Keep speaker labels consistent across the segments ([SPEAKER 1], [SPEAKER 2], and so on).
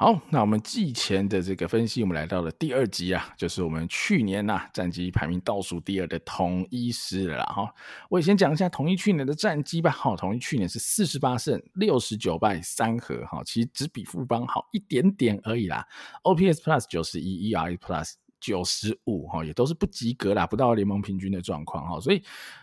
[SPEAKER 1] 好，那我们季前的这个分析，我们来到了第二集啊，就是我们去年呐、战绩排名倒数第二的统一师了哈。我也先讲一下统一去年的战绩吧。哈，统一去年是四十八胜六十九败三和哈，其实只比富邦好一点点而已啦。OPS Plus 九十一，ERA Plus 九十五哈，也都是不及格啦，不到联盟平均的状况哈，所以。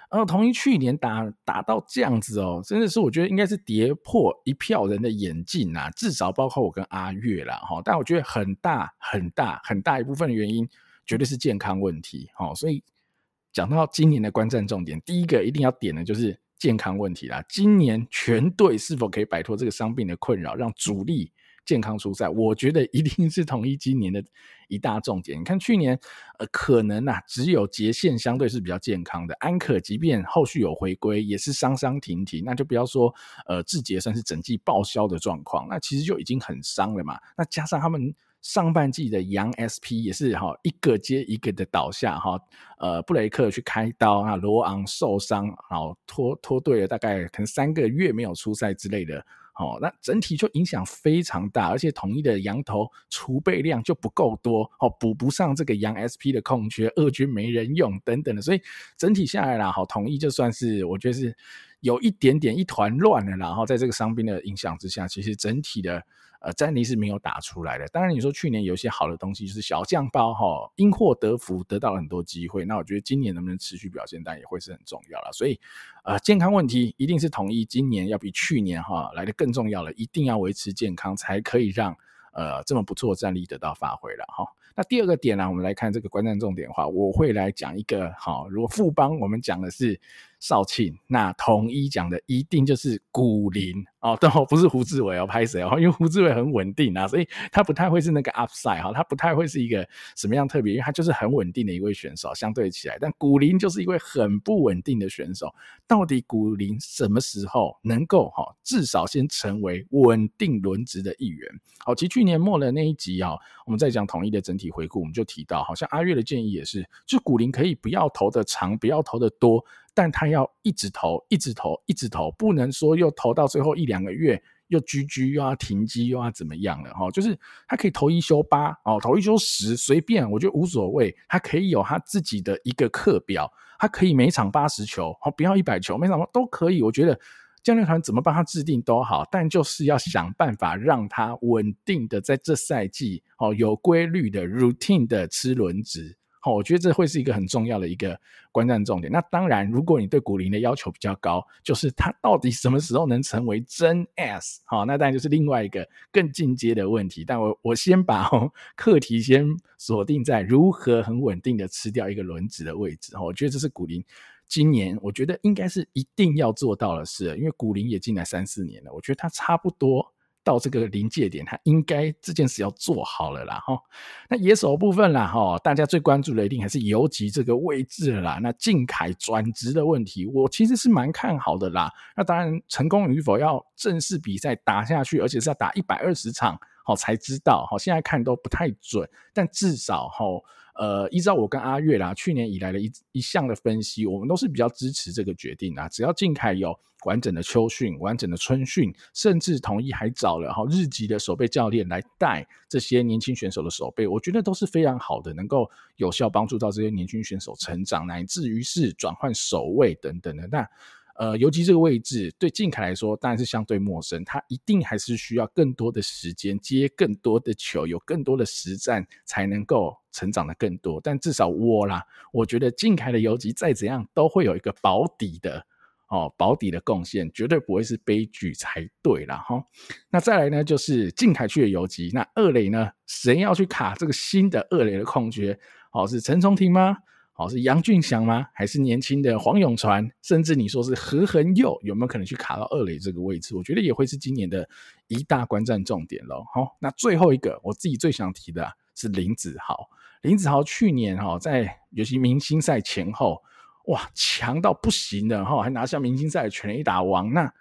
[SPEAKER 1] 呃，同一去年打打到这样子哦，真的是我觉得应该是跌破一票人的眼镜啊，至少包括我跟阿月啦哈。但我觉得很大很大很大一部分的原因，绝对是健康问题哈。所以讲到今年的观战重点，第一个一定要点的就是健康问题啦。今年全队是否可以摆脱这个伤病的困扰，让主力健康出赛，我觉得一定是统一今年的一大重点。你看去年，呃，可能啊，只有杰线相对是比较健康的，安可即便后续有回归，也是伤伤停停，那就不要说呃志杰算是整季报销的状况，那其实就已经很伤了嘛。那加上他们上半季的洋 SP 也是哈一个接一个的倒下哈，呃布雷克去开刀啊，罗昂受伤，然后拖拖队了大概可能三个月没有出赛之类的。哦，那整体就影响非常大，而且统一的羊头储备量就不够多，哦，补不上这个羊 SP 的空缺，二军没人用等等的，所以整体下来啦，好，统一就算是我觉得是有一点点一团乱了，然后在这个伤兵的影响之下，其实整体的。呃，战力是没有打出来的。当然，你说去年有一些好的东西，就是小将包哈，因祸得福，得到了很多机会。那我觉得今年能不能持续表现，当然也会是很重要了。所以，呃，健康问题一定是统一今年要比去年哈来得更重要了，一定要维持健康，才可以让呃这么不错的战力得到发挥了哈。那第二个点呢、我们来看这个观战重点的话，我会来讲一个好，如果富邦我们讲的是少庆，那统一讲的一定就是古林。哦，对 哦，不是胡志伟哦，拍谁哦？因为胡志伟很稳定啊，所以他不太会是那个 upside 哈，他不太会是一个什么样特别，因为他就是很稳定的一位选手，相对起来。但古林就是一位很不稳定的选手，到底古林什么时候能够哈，至少先成为稳定轮值的一员？好，其实去年末的那一集啊，我们在讲统一的整体回顾，我们就提到，好像阿月的建议也是，就古林可以不要投的长，不要投的多。但他要一直投，一直投，一直投，不能说又投到最后一两个月又 GG 又要停机又要怎么样了哈？就是他可以投一休八哦，投一休十，随便，我觉得无所谓。他可以有他自己的一个课表，他可以每场八十球，哦，不要一百球，每场都可以。我觉得教练团怎么帮他制定都好，但就是要想办法让他稳定的在这赛季哦，有规律的 routine 的吃轮值。好我觉得这会是一个很重要的一个观战重点。那当然，如果你对古林的要求比较高，就是他到底什么时候能成为真 S？好，那当然就是另外一个更进阶的问题。但我我先把哦课题先锁定在如何很稳定的吃掉一个轮子的位置。我觉得这是古林今年我觉得应该是一定要做到的事，因为古林也进来三四年了，我觉得他差不多。到这个临界点，他应该这件事要做好了啦哈。那野手部分啦哈，大家最关注的一定还是游击这个位置了啦。那靖凯转职的问题，我其实是蛮看好的啦。那当然成功与否要正式比赛打下去，而且是要打一百二十场好才知道好。现在看都不太准，但至少哈。呃，依照我跟阿月啦，去年以来的一一项的分析，我们都是比较支持这个决定啊。只要靖凯有完整的秋训、完整的春训，甚至统一还找了哈日籍的守备教练来带这些年轻选手的守备，我觉得都是非常好的，能够有效帮助到这些年轻选手成长，乃至于是转换守卫等等的。那呃，游击这个位置对靖凯来说当然是相对陌生，他一定还是需要更多的时间接更多的球，有更多的实战才能够成长的更多。但至少我啦，我觉得靖凯的游击再怎样都会有一个保底的哦，保底的贡献，绝对不会是悲剧才对啦。哈。那再来呢，就是靖凯去的游击，那二垒呢，谁要去卡这个新的二垒的空缺？哦，是陈崇廷吗？哦，是杨俊祥吗？还是年轻的黄永传？甚至你说是何恒佑，有没有可能去卡到二垒这个位置？我觉得也会是今年的一大观战重点喽。好，那最后一个我自己最想提的是林子豪。林子豪去年哈，在尤其明星赛前后，哇，强到不行的哈，还拿下明星赛的全垒打王。那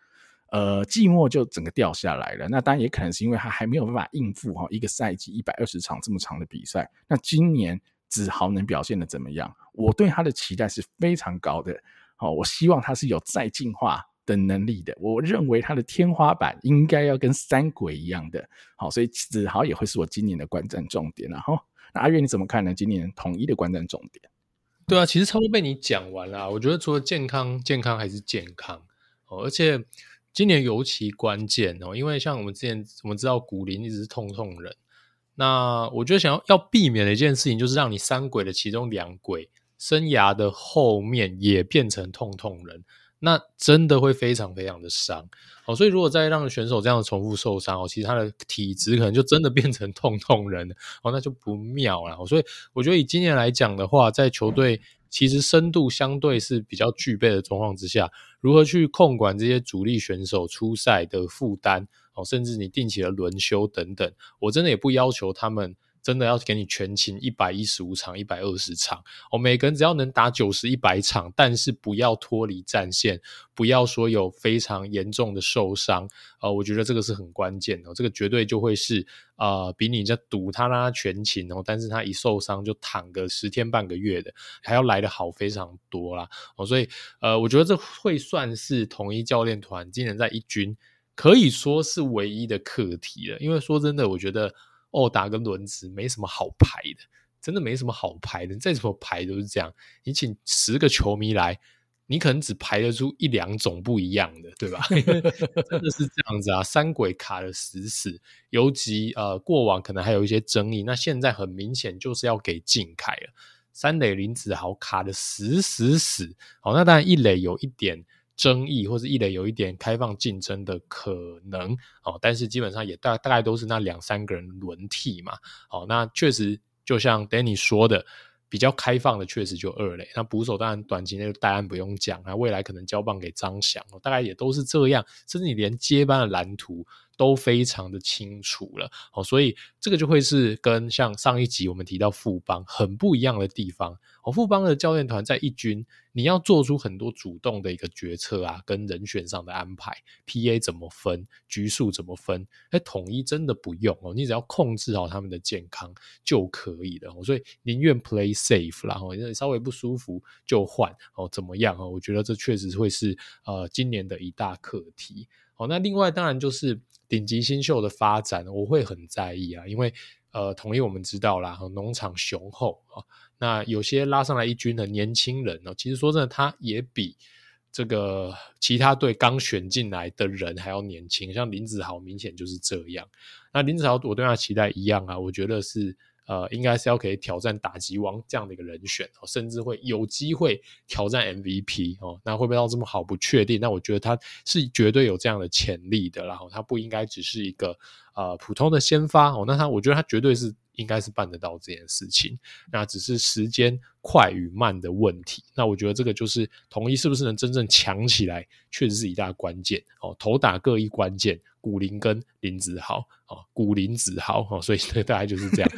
[SPEAKER 1] 呃，季末就整个掉下来了。那当然也可能是因为他还没有办法应付哈一个赛季一百二十场这么长的比赛。那今年子豪能表现的怎么样？我对他的期待是非常高的。好，我希望他是有再进化的能力的。我认为他的天花板应该要跟三鬼一样的。好，所以子豪也会是我今年的观战重点。然后，那阿月你怎么看呢？今年统一的观战重点？
[SPEAKER 2] 对啊，其实差不多被你讲完了。我觉得除了健康，健康还是健康哦，而且。今年尤其关键哦，因为像我们之前我们知道古林一直是痛痛人，那我觉得想要要避免的一件事情，就是让你三鬼的其中两鬼生涯的后面也变成痛痛人，那真的会非常非常的伤哦。所以如果再让选手这样重复受伤哦，其实他的体质可能就真的变成痛痛人哦，那就不妙了。所以我觉得以今年来讲的话，在球队。其实深度相对是比较具备的状况之下，如何去控管这些主力选手出赛的负担哦，甚至你定期的轮休等等，我真的也不要求他们。真的要给你全勤一百一十五场、一百二十场。哦，每个人只要能打九十、一百场，但是不要脱离战线，不要说有非常严重的受伤，呃，我觉得这个是很关键的，这个绝对就会是呃，比你在赌他让他全勤哦，但是他一受伤就躺个十天半个月的，还要来得好非常多啦。哦，所以呃，我觉得这会算是统一教练团今年在一军可以说是唯一的课题了，因为说真的，我觉得。哦，打个轮子没什么好排的，真的没什么好排的。再怎么排都是这样。你请十个球迷来，你可能只排得出一两种不一样的，对吧？真的是这样子啊，三鬼卡得死死。尤其呃，过往可能还有一些争议，那现在很明显就是要给靖凯了。三垒林子豪卡得死死死。好，那当然一垒有一点。争议或者一垒有一点开放竞争的可能哦，但是基本上也大大概都是那两三个人轮替嘛。哦，那确实就像 Danny 说的，比较开放的确实就二垒。那捕手当然短期内戴安不用讲，那未来可能交棒给张翔，大概也都是这样。甚至你连接班的蓝图都非常的清楚了。哦，所以这个就会是跟像上一集我们提到富邦很不一样的地方。哦，富邦的教练团在一军，你要做出很多主动的一个决策啊，跟人选上的安排，PA 怎么分，局数怎么分，哎，统一真的不用哦，你只要控制好他们的健康就可以了。所以宁愿 play safe 啦，哦，稍微不舒服就换哦，怎么样哦？我觉得这确实会是呃今年的一大课题。哦，那另外当然就是顶级新秀的发展，我会很在意啊，因为呃，统一我们知道啦，农场雄厚啊。那有些拉上来一军的年轻人呢，其实说真的，他也比这个其他队刚选进来的人还要年轻。像林子豪明显就是这样。那林子豪，我对他期待一样啊，我觉得是呃，应该是要可以挑战打击王这样的一个人选哦，甚至会有机会挑战 MVP 哦。那会不会到这么好不确定？那我觉得他是绝对有这样的潜力的。然后他不应该只是一个呃普通的先发哦。那他我觉得他绝对是。应该是办得到这件事情，那只是时间快与慢的问题。那我觉得这个就是统一是不是能真正强起来，确实是一大关键哦。头打各一关键。古林跟林子豪，哦，古林子豪，哦，所以这大概就是这样，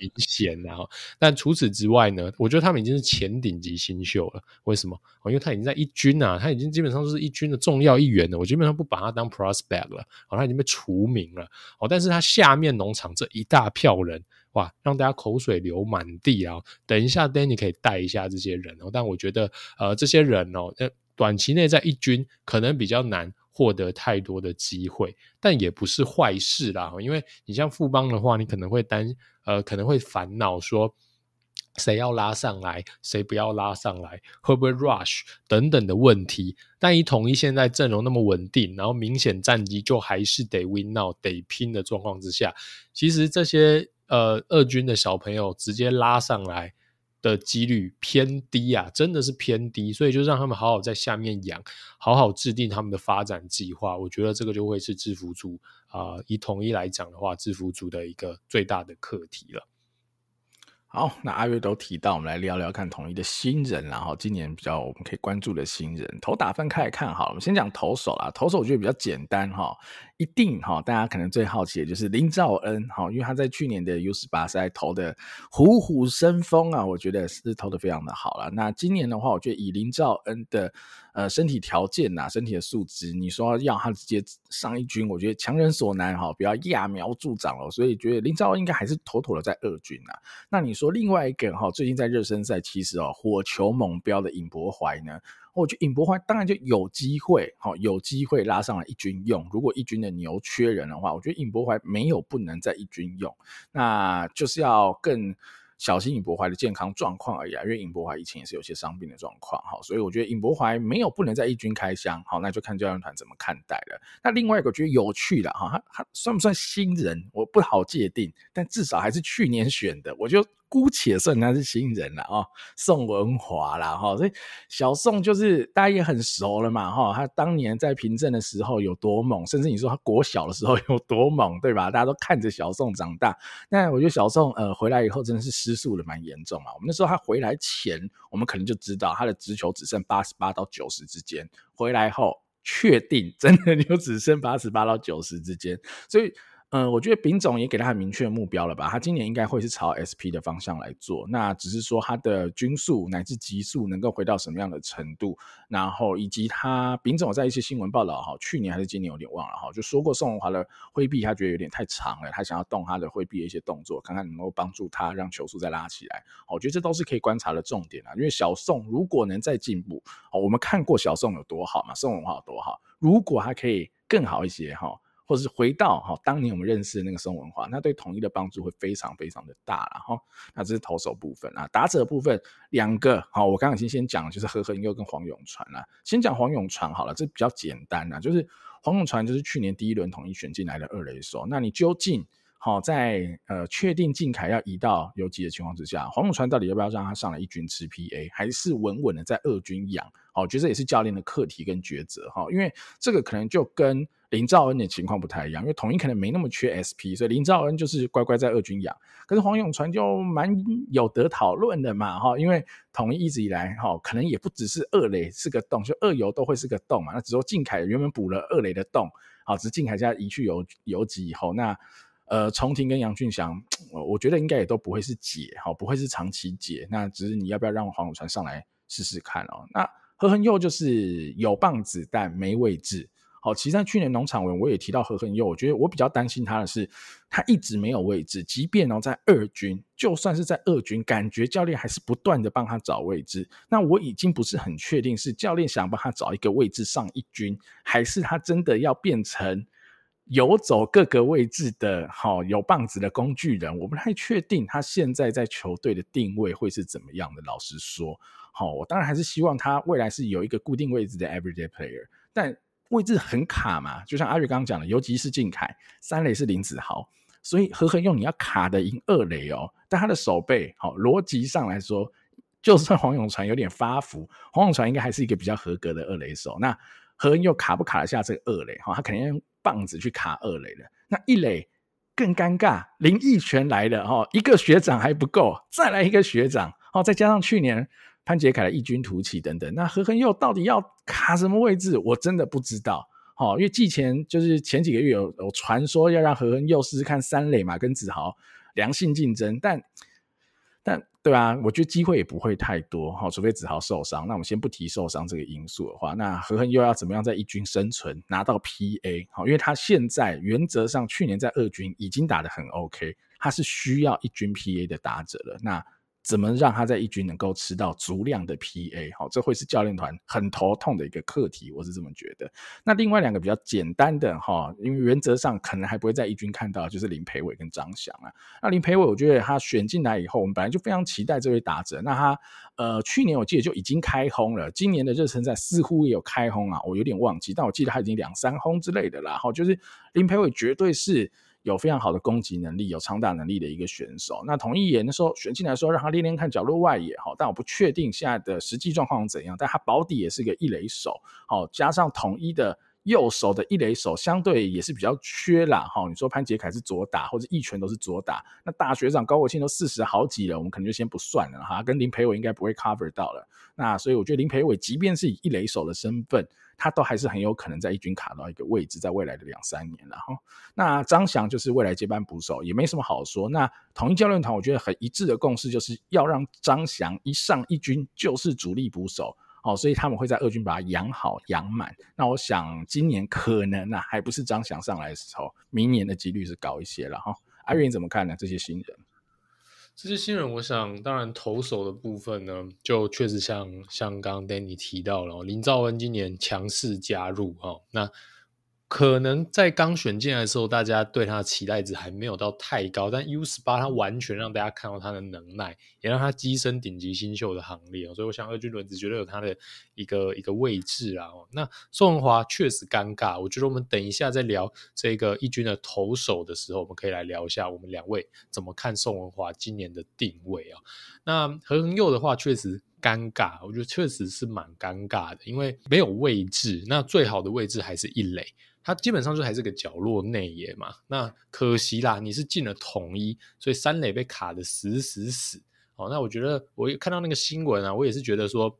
[SPEAKER 2] 明显。然后，但除此之外呢，我觉得他们已经是前顶级新秀了。为什么？哦，因为他已经在一军啊，他已经基本上就是一军的重要一员了。我基本上不把他当 prospect 了，哦，他已经被除名了。哦，但是他下面农场这一大票人，哇，让大家口水流满地啊！等一下，Danny 可以带一下这些人哦。但我觉得，呃，这些人哦，短期内在一军可能比较难。获得太多的机会，但也不是坏事啦。因为你像富邦的话，你可能会担呃，可能会烦恼说，谁要拉上来，谁不要拉上来，会不会 rush 等等的问题。但以统一现在阵容那么稳定，然后明显战绩就还是得 win now 得拼的状况之下，其实这些呃二军的小朋友直接拉上来。的几率偏低啊，真的是偏低，所以就让他们好好在下面养，好好制定他们的发展计划。我觉得这个就会是制服族啊、以统一来讲的话，制服族的一个最大的课题了。
[SPEAKER 1] 好，那阿月都提到，我们来聊聊看统一的新人，然后今年比较我们可以关注的新人，投打分开来看好了，我们先讲投手啦，投手我觉得比较简单哈，一定哈，大家可能最好奇的就是林兆恩哈，因为他在去年的 U 十八赛投的虎虎生风啊，我觉得是投的非常的好了。那今年的话，我觉得以林兆恩的呃身体条件呐、啊，身体的素质，你说要他直接上一军，我觉得强人所难哈，不要揠苗助长了。所以觉得林兆应该还是妥妥的在二军呐。那你说另外一个哈，最近在热身赛其实哦火球猛飙的尹博怀呢？我觉得尹博怀当然就有机会，好有机会拉上来一军用。如果一军的牛缺人的话，我觉得尹博怀没有不能在一军用，那就是要更。小心尹柏怀的健康状况而已啊，因为尹柏怀以前也是有些伤病的状况，哈，所以我觉得尹柏怀没有不能在一军开箱，好，那就看教练团怎么看待了。那另外一个觉得有趣的哈，他他算不算新人，我不好界定，但至少还是去年选的，我就。姑且算他是新人了哦，宋文华啦哈，所以小宋就是大家也很熟了嘛哈，他当年在平镇的时候有多猛，甚至你说他国小的时候有多猛，对吧？大家都看着小宋长大。那我觉得小宋呃回来以后真的是失速的蛮严重啊。我们那时候他回来前，我们可能就知道他的直球只剩八十八到九十之间，回来后确定真的就只剩八十八到九十之间，所以。嗯，我觉得丙总也给他很明确的目标了吧？他今年应该会是朝 SP 的方向来做，那只是说他的均速乃至极速能够回到什么样的程度，然后以及他丙总在一些新闻报道哈，去年还是今年有点忘了哈，就说过宋文华的挥臂他觉得有点太长了，他想要动他的挥臂的一些动作，看看能够帮助他让球速再拉起来。我觉得这都是可以观察的重点啊，因为小宋如果能再进步，哦我们看过小宋有多好嘛，宋文华有多好，如果他可以更好一些哈。或者是回到哈当年我们认识的那个宋文化，那对统一的帮助会非常非常的大了哈。那这是投手部分啊，打者部分两个好，我刚刚已经先讲，就是何恒佑跟黄永传了。先讲黄永传好了，这比较简单啊，就是黄永传就是去年第一轮统一选进来的二垒手。那你究竟好在呃确定靖凯要移到游击的情况之下，黄永传到底要不要让他上来一军吃 PA，还是稳稳的在二军养？好，我觉得这也是教练的课题跟抉择哈，因为这个可能就跟。林兆恩的情况不太一样，因为统一可能没那么缺 SP，所以林兆恩就是乖乖在二军养。可是黄永传就蛮有得讨论的嘛，哈，因为统一一直以来哈，可能也不只是二垒是个洞，就二游都会是个洞嘛。那只说靖凯原本补了二垒的洞，好，只是靖凯现在移去游游击以后，那呃，重庭跟杨俊祥，我觉得应该也都不会是解，哈，不会是长期解。那只是你要不要让黄永传上来试试看哦？那何恒佑就是有棒子但没位置。好，其实在去年农场文我也提到何恒佑，我觉得我比较担心他的是，他一直没有位置，即便哦在二军，就算是在二军，感觉教练还是不断的帮他找位置。那我已经不是很确定是教练想帮他找一个位置上一军，还是他真的要变成游走各个位置的好有棒子的工具人。我不太确定他现在在球队的定位会是怎么样的。老实说，好，我当然还是希望他未来是有一个固定位置的 everyday player，但。位置很卡嘛，就像阿瑞刚刚讲的，尤其是靖凯，三垒是林子豪，所以何恒用你要卡的赢二垒哦。但他的手背，好逻辑上来说，就算黄永传有点发福，黄永传应该还是一个比较合格的二垒手。那何恒佑卡不卡得下这个二垒？哈，他肯定用棒子去卡二垒的。那一垒更尴尬，林益全来了哈，一个学长还不够，再来一个学长，哦，再加上去年。潘杰凯的异军突起等等，那何恒佑到底要卡什么位置？我真的不知道。好，因为季前就是前几个月有有传说要让何恒佑试试看三垒嘛，跟子豪良性竞争，但但对啊，我觉得机会也不会太多。好，除非子豪受伤。那我们先不提受伤这个因素的话，那何恒佑要怎么样在一军生存，拿到 PA？好，因为他现在原则上去年在二军已经打得很 OK，他是需要一军 PA 的打者了。那怎么让他在一军能够吃到足量的 PA？好，这会是教练团很头痛的一个课题，我是这么觉得。那另外两个比较简单的哈，因为原则上可能还不会在一军看到，就是林培伟跟张翔啊。那林培伟，我觉得他选进来以后，我们本来就非常期待这位打者。那他呃，去年我记得就已经开轰了，今年的热身赛似乎也有开轰啊，我有点忘记，但我记得他已经两三轰之类的啦。好，就是林培伟绝对是。有非常好的攻击能力，有长打能力的一个选手。那统一也那时候选进来说，让他练练看角落外野哈，但我不确定现在的实际状况怎样。但他保底也是个一垒手，好，加上统一的右手的一垒手相对也是比较缺啦哈。你说潘杰凯是左打，或者一拳都是左打，那大学长高国庆都四十好几了，我们可能就先不算了哈。跟林培伟应该不会 cover 到了。那所以我觉得林培伟即便是以一垒手的身份。他都还是很有可能在一军卡到一个位置，在未来的两三年了哈。那张翔就是未来接班捕手，也没什么好说。那统一教练团我觉得很一致的共识，就是要让张翔一上一军就是主力捕手。哦，所以他们会在二军把它养好养满。那我想今年可能啊，还不是张翔上来的时候，明年的几率是高一些了哈。阿云怎么看呢？这些新人，
[SPEAKER 2] 这些新人，我想当然投手的部分呢，就确实像像刚 Danny 提到了，林兆恩今年强势加入哈，那。可能在刚选进来的时候，大家对他的期待值还没有到太高，但 U 十八他完全让大家看到他的能耐，也让他跻身顶级新秀的行列，所以我想二军轮子绝对有他的一个一个位置啊。那宋文华确实尴尬，我觉得我们等一下在聊这个一军的投手的时候，我们可以来聊一下我们两位怎么看宋文华今年的定位啊。那何恒佑的话确实尴尬，我觉得确实是蛮尴尬的，因为没有位置，那最好的位置还是一垒。他基本上就还是个角落内野嘛，那可惜啦，你是进了统一，所以三垒被卡得死死死。哦，那我觉得我看到那个新闻啊，我也是觉得说，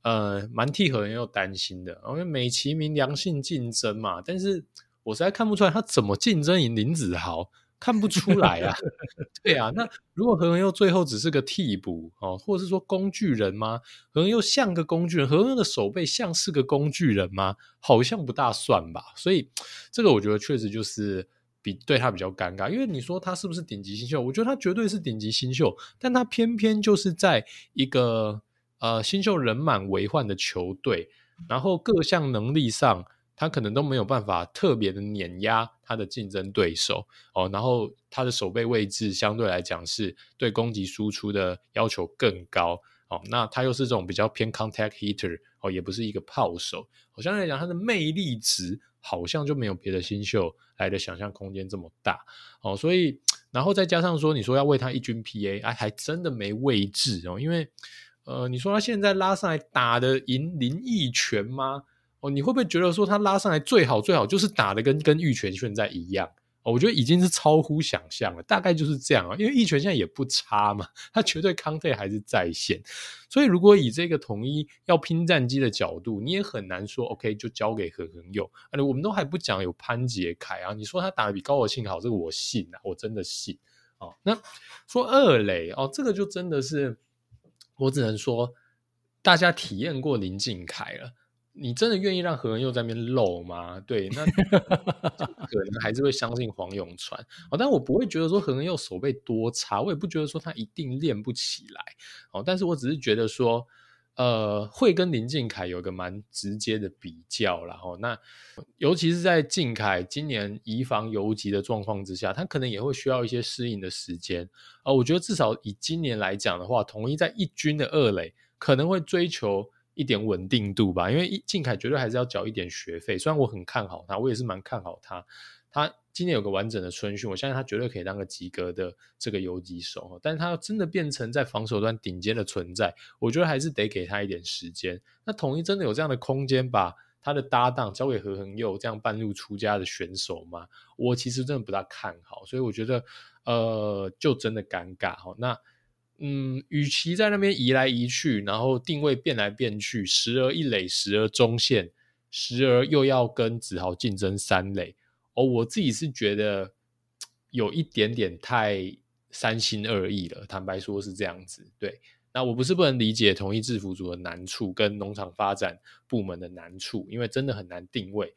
[SPEAKER 2] 呃，蛮替何人又担心的，因为美其名良性竞争嘛，但是我实在看不出来他怎么竞争赢林子豪。看不出来啊，对啊，那如果何文佑最后只是个替补哦，或者是说工具人吗？何文佑像个工具人，何文佑的手背像是个工具人吗？好像不大算吧。所以这个我觉得确实就是比对他比较尴尬，因为你说他是不是顶级新秀？我觉得他绝对是顶级新秀，但他偏偏就是在一个呃新秀人满为患的球队，然后各项能力上。他可能都没有办法特别的碾压他的竞争对手哦，然后他的守备位置相对来讲是对攻击输出的要求更高哦，那他又是这种比较偏 contact hitter 哦，也不是一个炮手，好像来讲他的魅力值好像就没有别的新秀来的想象空间这么大哦，所以然后再加上说你说要为他一军 PA，哎，还真的没位置哦，因为呃，你说他现在拉上来打的赢林益全吗？哦，你会不会觉得说他拉上来最好最好就是打的跟跟玉泉现在一样？哦，我觉得已经是超乎想象了，大概就是这样啊。因为玉泉现在也不差嘛，他绝对康费还是在线，所以如果以这个统一要拼战机的角度，你也很难说 OK 就交给何恒佑。我们都还不讲有潘杰凯啊，你说他打得比高国庆好，这个我信啊，我真的信。哦，那说二垒哦，这个就真的是我只能说大家体验过林靖凯了。你真的愿意让何人又在那边漏吗？对，那 可能还是会相信黄永传哦，但我不会觉得说何人又手背多差，我也不觉得说他一定练不起来哦，但是我只是觉得说，呃，会跟林靖凯有个蛮直接的比较，然后那尤其是在靖凯今年移防游击的状况之下，他可能也会需要一些适应的时间啊、呃。我觉得至少以今年来讲的话，统一在一军的二垒可能会追求。一点稳定度吧，因为靖凯绝对还是要缴一点学费。虽然我很看好他，我也是蛮看好他。他今年有个完整的春训，我相信他绝对可以当个及格的这个游击手。但是他要真的变成在防守端顶尖的存在，我觉得还是得给他一点时间。那统一真的有这样的空间，把他的搭档交给何恒佑这样半路出家的选手吗？我其实真的不大看好，所以我觉得呃，就真的尴尬哈。那。嗯，与其在那边移来移去，然后定位变来变去，时而一垒，时而中线，时而又要跟子豪竞争三垒，哦，我自己是觉得有一点点太三心二意了。坦白说，是这样子。对，那我不是不能理解同一制服组的难处跟农场发展部门的难处，因为真的很难定位。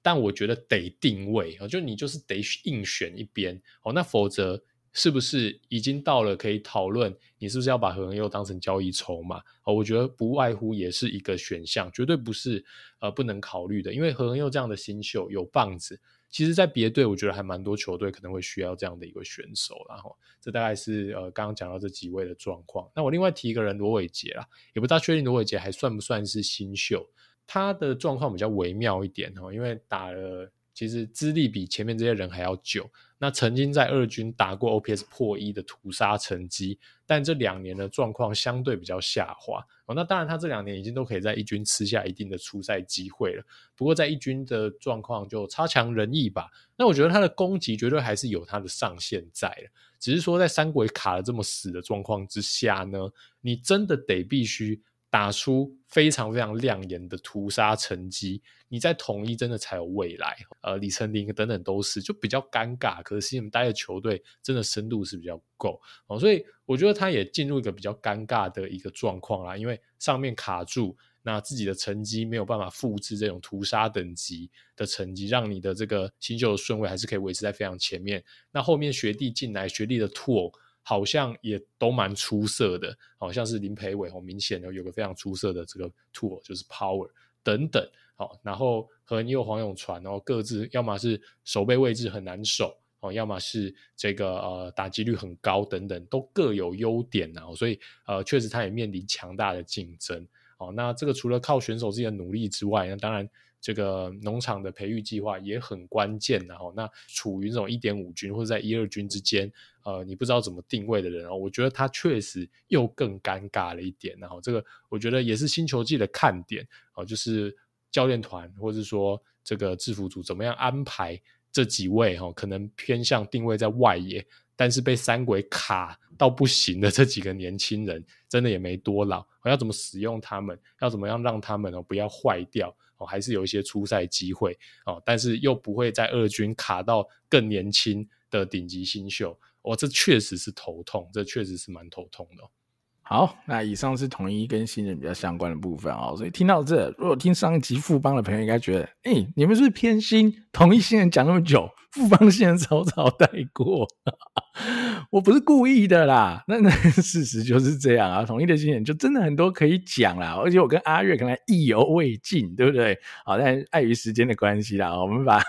[SPEAKER 2] 但我觉得得定位，就你就是得硬选一边哦，那否则。是不是已经到了可以讨论你是不是要把何恒佑当成交易筹码？哦，我觉得不外乎也是一个选项，绝对不是呃不能考虑的。因为何恒佑这样的新秀有棒子，其实在别队我觉得还蛮多球队可能会需要这样的一个选手。然后这大概是呃刚刚讲到这几位的状况。那我另外提一个人罗伟杰啦，也不大确定罗伟杰还算不算是新秀，他的状况比较微妙一点哦，因为打了。其实资历比前面这些人还要久，那曾经在二军打过 OPS 破一的屠杀成绩，但这两年的状况相对比较下滑哦。那当然，他这两年已经都可以在一军吃下一定的出赛机会了。不过在一军的状况就差强人意吧。那我觉得他的攻击绝对还是有他的上限在的，只是说在三鬼卡的这么死的状况之下呢，你真的得必须。打出非常非常亮眼的屠杀成绩，你在统一真的才有未来。呃，李成林等等都是，就比较尴尬。可是你们待的球队真的深度是比较不够哦，所以我觉得他也进入一个比较尴尬的一个状况啦。因为上面卡住，那自己的成绩没有办法复制这种屠杀等级的成绩，让你的这个新秀的顺位还是可以维持在非常前面。那后面学弟进来，学弟的 tour 好像也都蛮出色的，好像是林培伟，明显有个非常出色的这个 tour 就是 power 等等。好，然后和你有黄永传，然后各自要么是守备位置很难守。哦，要么是这个呃打击率很高等等，都各有优点呐、啊，所以呃确实他也面临强大的竞争。哦，那这个除了靠选手自己的努力之外，那当然这个农场的培育计划也很关键。然后那处于这种一点五军或者在一二军之间，呃，你不知道怎么定位的人，哦我觉得他确实又更尴尬了一点。然后这个我觉得也是新球季的看点哦，就是教练团或者说这个制服组怎么样安排。这几位哈，可能偏向定位在外野，但是被三鬼卡到不行的这几个年轻人，真的也没多老。要怎么使用他们？要怎么样让他们哦不要坏掉哦？还是有一些出赛机会哦，但是又不会在二军卡到更年轻的顶级新秀。哦，这确实是头痛，这确实是蛮头痛的。
[SPEAKER 1] 好，那以上是统一跟新人比较相关的部分哦。所以听到这，如果听上一集富邦的朋友应该觉得，哎、你们是不是偏心？统一新人讲那么久，富邦新人草草带过。我不是故意的啦，那 那事实就是这样啊。统一的经验就真的很多可以讲啦，而且我跟阿月可能意犹未尽，对不对？好，但碍于时间的关系啦，我们把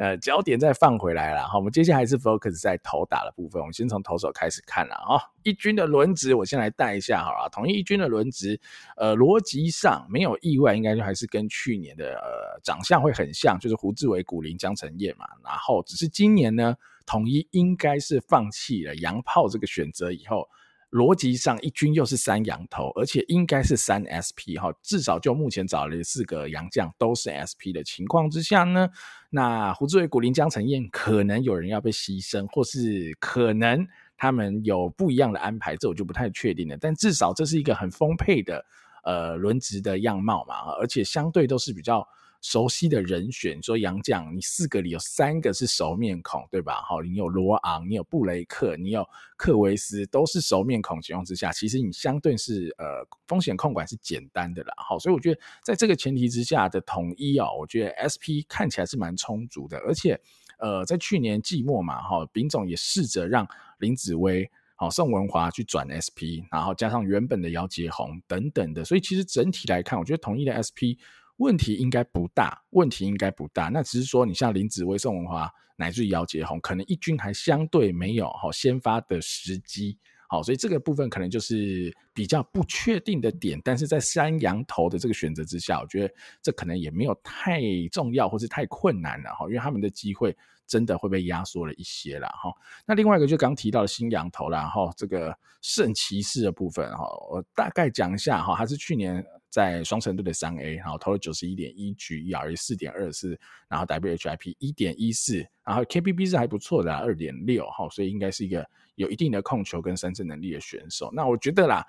[SPEAKER 1] 呃焦点再放回来了。好，我们接下来还是 focus 在投打的部分，我们先从投手开始看了啊。一军的轮值，我先来带一下好了。统一一军的轮值，呃，逻辑上没有意外，应该就还是跟去年的呃长相会很像，就是胡志伟、古林、江承燕嘛。然后只是今年呢。统一应该是放弃了洋炮这个选择以后，逻辑上一军又是三洋头，而且应该是三 SP 哈，至少就目前找了四个洋将都是 SP 的情况之下呢，那胡志伟、古林、江承燕可能有人要被牺牲，或是可能他们有不一样的安排，这我就不太确定了。但至少这是一个很丰沛的呃轮值的样貌嘛，而且相对都是比较。熟悉的人选，说杨将，你四个里有三个是熟面孔，对吧？好，你有罗昂，你有布雷克，你有克维斯，都是熟面孔情况之下，其实你相对是呃风险控管是简单的啦。好，所以我觉得在这个前提之下的统一哦，我觉得 SP 看起来是蛮充足的，而且呃在去年季末嘛，哈，丙总也试着让林子崴、好宋文华去转 SP，然后加上原本的姚杰宏等等的，所以其实整体来看，我觉得统一的 SP。问题应该不大，问题应该不大。那只是说，你像林子崴、宋文华乃至于姚杰宏，可能一军还相对没有好先发的时机，好，所以这个部分可能就是比较不确定的点。但是在三羊头的这个选择之下，我觉得这可能也没有太重要或是太困难了哈，因为他们的机会真的会被压缩了一些了哈。那另外一个就刚提到的新羊头啦，哈，这个圣骑士的部分哈，我大概讲一下哈，还是去年。在双城队的三 A，然后投了九十一点一局，ERA 四点二四，然后 WHIP 一点一四，然后 KPB 是还不错的二点六，哈，所以应该是一个有一定的控球跟三振能力的选手。那我觉得啦。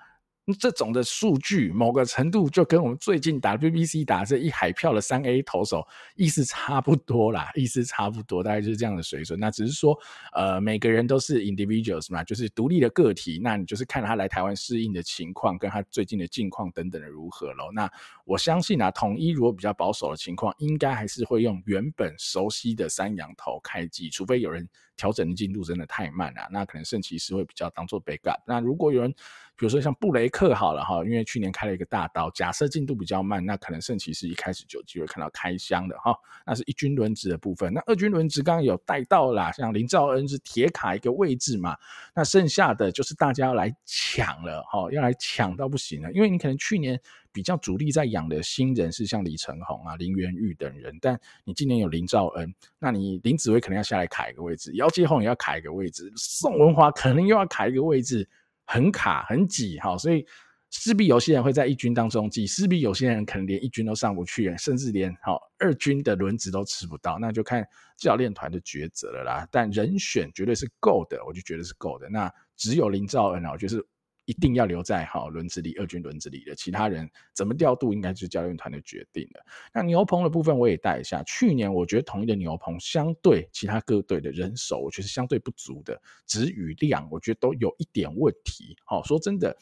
[SPEAKER 1] 这种的数据，某个程度就跟我们最近 WBC 打这一海票的三 A 投手意思差不多啦，意思差不多，大概就是这样的水准。那只是说，呃，每个人都是 individuals 嘛，就是独立的个体。那你就是看他来台湾适应的情况，跟他最近的境况等等的如何咯。那我相信啊，统一如果比较保守的情况，应该还是会用原本熟悉的三洋投开机，除非有人调整的进度真的太慢了，那可能圣骑士会比较当做 backup。那如果有人比如说像布雷克好了哈，因为去年开了一个大刀，假设进度比较慢，那可能圣骑士一开始就有机会看到开箱的哈。那是一军轮值的部分，那二军轮值刚刚有带到啦，像林兆恩是铁卡一个位置嘛，那剩下的就是大家要来抢了哈，要来抢到不行了，因为你可能去年比较主力在养的新人是像李承鸿啊、林元玉等人，但你今年有林兆恩，那你林子威可能要下来卡一个位置，姚继宏也要卡一个位置，宋文华可能又要卡一个位置。很卡很挤，哈，所以势必有些人会在一军当中挤，势必有些人可能连一军都上不去，甚至连好二军的轮值都吃不到，那就看教练团的抉择了啦。但人选绝对是够的，我就觉得是够的。那只有林兆恩啊，我就是一定要留在好轮子里，二军轮子里的，其他人怎么调度，应该是教练团的决定了。那牛棚的部分我也带一下，去年我觉得统一的牛棚相对其他各队的人手，我觉得相对不足的，质与量我觉得都有一点问题。好，说真的，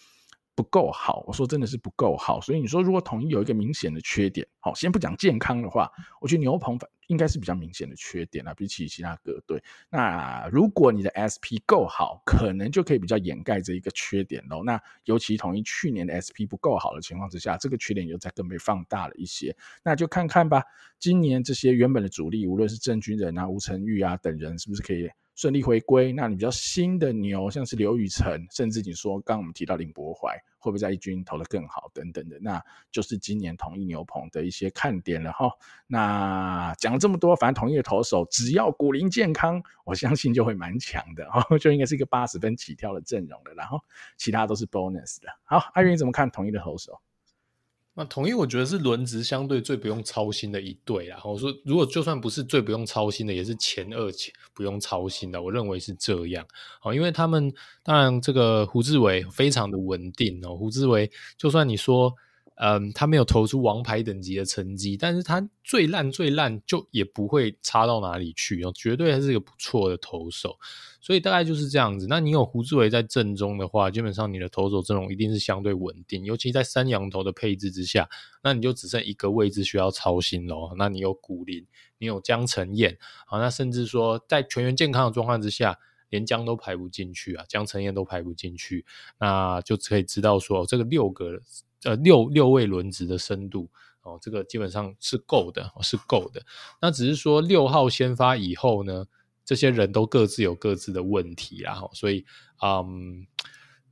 [SPEAKER 1] 不够好，我说真的是不够好。所以你说如果统一有一个明显的缺点，好，先不讲健康的话，我觉得牛棚应该是比较明显的缺点啊，比起其他各队。那如果你的 SP 够好，可能就可以比较掩盖这一个缺点喽。那尤其统一去年的 SP 不够好的情况之下，这个缺点又再更被放大了一些。那就看看吧，今年这些原本的主力，无论是郑军人啊、吴成玉啊等人，是不是可以？顺利回归，那你比较新的牛，像是刘宇辰，甚至你说刚刚我们提到林柏怀，会不会在一军投得更好等等的，那就是今年同一牛棚的一些看点了哈。那讲了这么多，反正同一的投手只要古林健康，我相信就会蛮强的哦，就应该是一个八十分起跳的阵容的，然后其他都是 bonus 的。好，阿云你怎么看同一的投手？
[SPEAKER 2] 那统一，我觉得是轮值相对最不用操心的一队啦。我说，如果就算不是最不用操心的，也是前二前不用操心的。我认为是这样。哦，因为他们当然这个胡志伟非常的稳定哦。胡志伟，就算你说。嗯，他没有投出王牌等级的成绩，但是他最烂最烂就也不会差到哪里去哦，绝对还是一个不错的投手，所以大概就是这样子。那你有胡志伟在阵中的话，基本上你的投手阵容一定是相对稳定，尤其在三洋投的配置之下，那你就只剩一个位置需要操心咯。那你有古林，你有江晨燕，好，那甚至说在全员健康的状况之下，连江都排不进去啊，江承燕都排不进去，那就可以知道说这个六个。呃，六六位轮值的深度哦，这个基本上是够的，是够的。那只是说六号先发以后呢，这些人都各自有各自的问题啦。所以，嗯，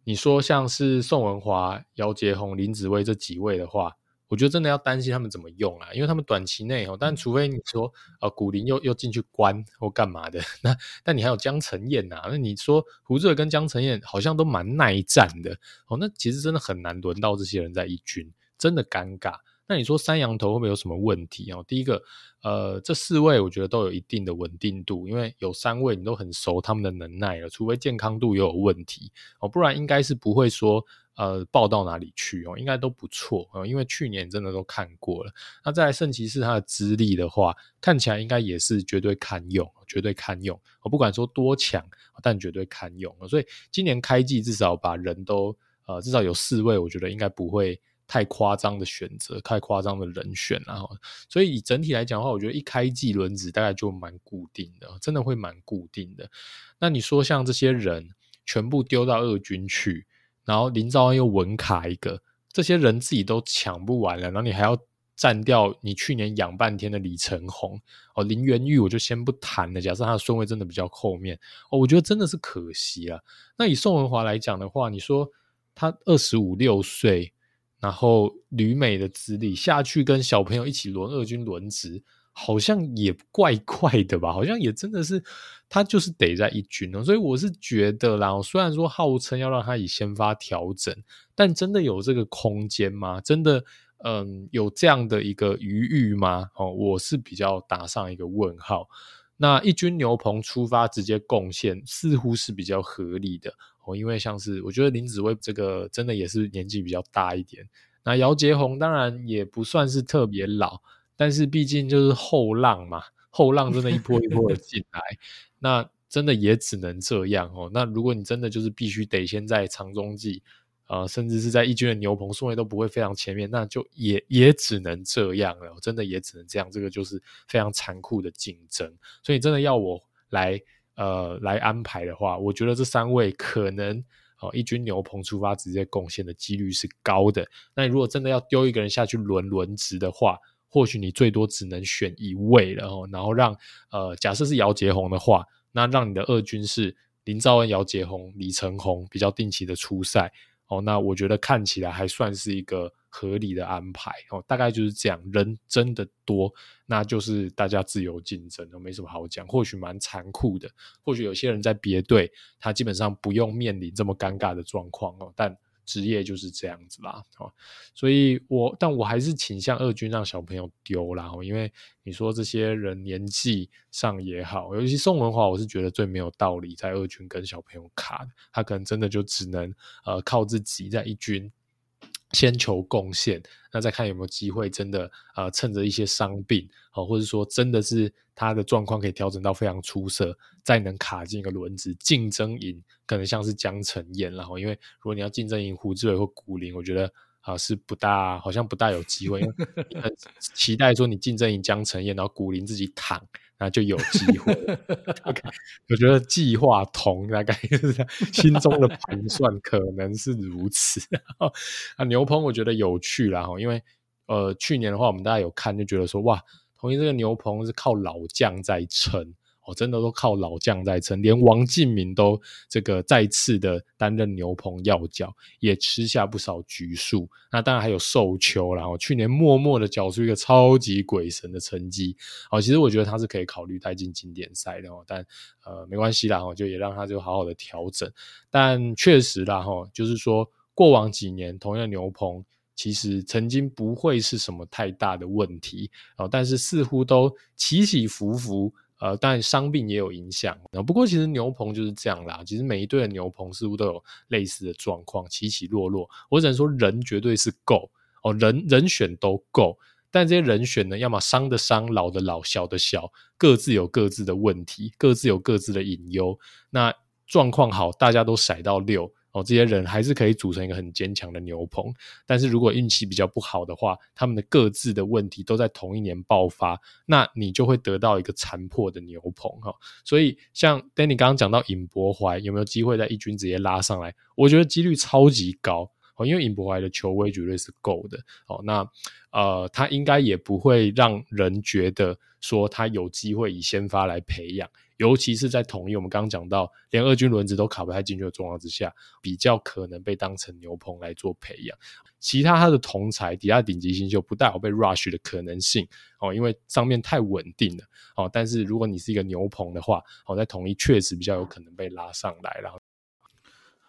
[SPEAKER 2] 你说像是宋文华、姚杰宏、林子薇这几位的话，我觉得真的要担心他们怎么用啊，因为他们短期内哦，但除非你说呃古林又又进去关或干嘛的，那但你还有江晨燕呐，那你说胡智为跟江晨燕好像都蛮耐战的哦，那其实真的很难轮到这些人在一军，真的尴尬。那你说三羊头会不会有什么问题哦？第一个，呃，这四位我觉得都有一定的稳定度，因为有三位你都很熟他们的能耐了，除非健康度又有问题哦，不然应该是不会说。呃，报到哪里去哦？应该都不错啊，因为去年真的都看过了。那再来圣骑士他的资历的话，看起来应该也是绝对堪用，绝对堪用。我不管说多强，但绝对堪用。所以今年开季至少把人都呃，至少有四位，我觉得应该不会太夸张的选择，太夸张的人选。啊，所以以整体来讲的话，我觉得一开季轮子大概就蛮固定的，真的会蛮固定的。那你说像这些人全部丢到二军去？然后林兆恩又稳卡一个，这些人自己都抢不完了，然后你还要占掉你去年养半天的李承鸿哦，林元玉我就先不谈了。假设他的顺位真的比较后面哦，我觉得真的是可惜啊。那以宋文华来讲的话，你说他二十五六岁，然后旅美的资历下去跟小朋友一起轮二军轮值。好像也怪 怪的吧，好像也真的是他就是得在一军哦，所以我是觉得啦，虽然说号称要让他以先发调整，但真的有这个空间吗？真的，嗯，有这样的一个余裕吗？哦，我是比较打上一个问号。那一军牛棚出发直接贡献，似乎是比较合理的哦，因为像是我觉得林子薇这个真的也是年纪比较大一点，那姚杰宏当然也不算是特别老。但是毕竟就是后浪嘛，后浪真的一波一波的进来，那真的也只能这样哦。那如果你真的就是必须得先在长中继，呃，甚至是在一军的牛棚顺位都不会非常前面，那就也也只能这样了，真的也只能这样。这个就是非常残酷的竞争，所以真的要我来呃来安排的话，我觉得这三位可能哦、一军牛棚出发直接贡献的几率是高的。那你如果真的要丢一个人下去轮轮值的话，或许你最多只能选一位了哦，然后让呃，假设是姚杰宏的话，那让你的二军是林兆恩、姚杰宏、李承鸿比较定期的出赛哦，那我觉得看起来还算是一个合理的安排哦，大概就是这样。人真的多，那就是大家自由竞争，都没什么好讲。或许蛮残酷的，或许有些人在别队，他基本上不用面临这么尴尬的状况哦，但。职业就是这样子啦，哦，所以我但我还是倾向二军让小朋友丢啦，因为你说这些人年纪上也好，尤其宋文华，我是觉得最没有道理在二军跟小朋友卡的，他可能真的就只能呃靠自己在一军先求贡献，那再看有没有机会真的呃趁着一些伤病哦，或者说真的是他的状况可以调整到非常出色，再能卡进一个轮子竞争赢，可能像是江承燕，然后因为如果你要竞争赢胡志伟或古林，我觉得啊、是不大，好像不大有机会，因为 期待说你竞争赢江承燕，然后古林自己躺。那就有机会。我觉得计划同大概就是心中的盘算，可能是如此。啊，牛棚我觉得有趣啦，因为呃，去年的话，我们大家有看，就觉得说哇，同一这个牛棚是靠老将在撑。哦，真的都靠老将在撑，连王镜铭都这个再次的担任牛棚要角，也吃下不少局数。那当然还有寿球，然后去年默默的缴出一个超级鬼神的成绩。哦，其实我觉得他是可以考虑带进经典赛的哦，但呃没关系啦，哦就也让他就好好的调整。但确实啦，哈，就是说过往几年同样的牛棚其实曾经不会是什么太大的问题哦，但是似乎都起起伏伏。呃，但伤病也有影响。不过其实牛棚就是这样啦。其实每一队的牛棚似乎都有类似的状况，起起落落。我只能说人绝对是够哦，人人选都够。但这些人选呢，要么伤的伤，老的老，小的小，各自有各自的问题，各自有各自的隐忧。那状况好，大家都骰到六。哦，这些人还是可以组成一个很坚强的牛棚，但是如果运气比较不好的话，他们的各自的问题都在同一年爆发，那你就会得到一个残破的牛棚哈。所以像 Danny 刚刚讲到尹博怀有没有机会在一军直接拉上来？我觉得几率超级高哦，因为尹博怀的球威绝对是够的哦。那呃，他应该也不会让人觉得说他有机会以先发来培养。尤其是在统一，我们刚刚讲到，连二军轮子都卡不太进去的状况之下，比较可能被当成牛棚来做培养。其他他的同才底下顶级新秀不带有被 rush 的可能性哦，因为上面太稳定了哦。但是如果你是一个牛棚的话，哦，在统一确实比较有可能被拉上来，然后。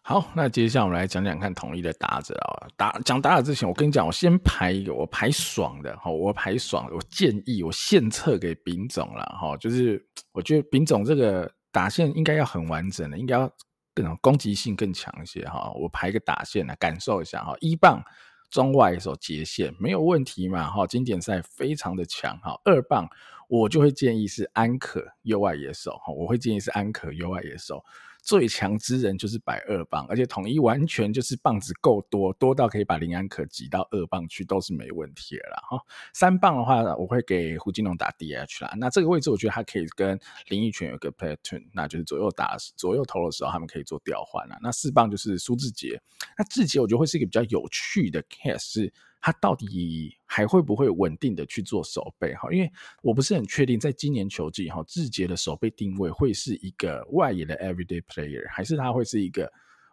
[SPEAKER 1] 好，那接下来我们来讲讲看统一的打者啊。打讲打者之前，我跟你讲，我先排一个，我排爽的哈，我排爽的，我建议我献策给丙总了哈，就是我觉得丙总这个打线应该要很完整的，应该要更攻击性更强一些哈。我排一个打线来感受一下哈，一棒中外手接线没有问题嘛哈，经典赛非常的强哈。二棒我就会建议是安可右外野手哈，我会建议是安可右外野手。最强之人就是摆二棒，而且统一完全就是棒子够多，多到可以把林安可挤到二棒去都是没问题的啦哈。三棒的话，我会给胡金龙打 DH 啦。那这个位置我觉得他可以跟林奕泉有个 platoon，那就是左右打左右投的时候他们可以做调换啦。那四棒就是苏志杰，那志杰我觉得会是一个比较有趣的 case 是。他到底还会不会稳定的去做守备？哈，因为我不是很确定，在今年球季哈，志杰的守备定位会是一个外野的 everyday player，还是他会是一个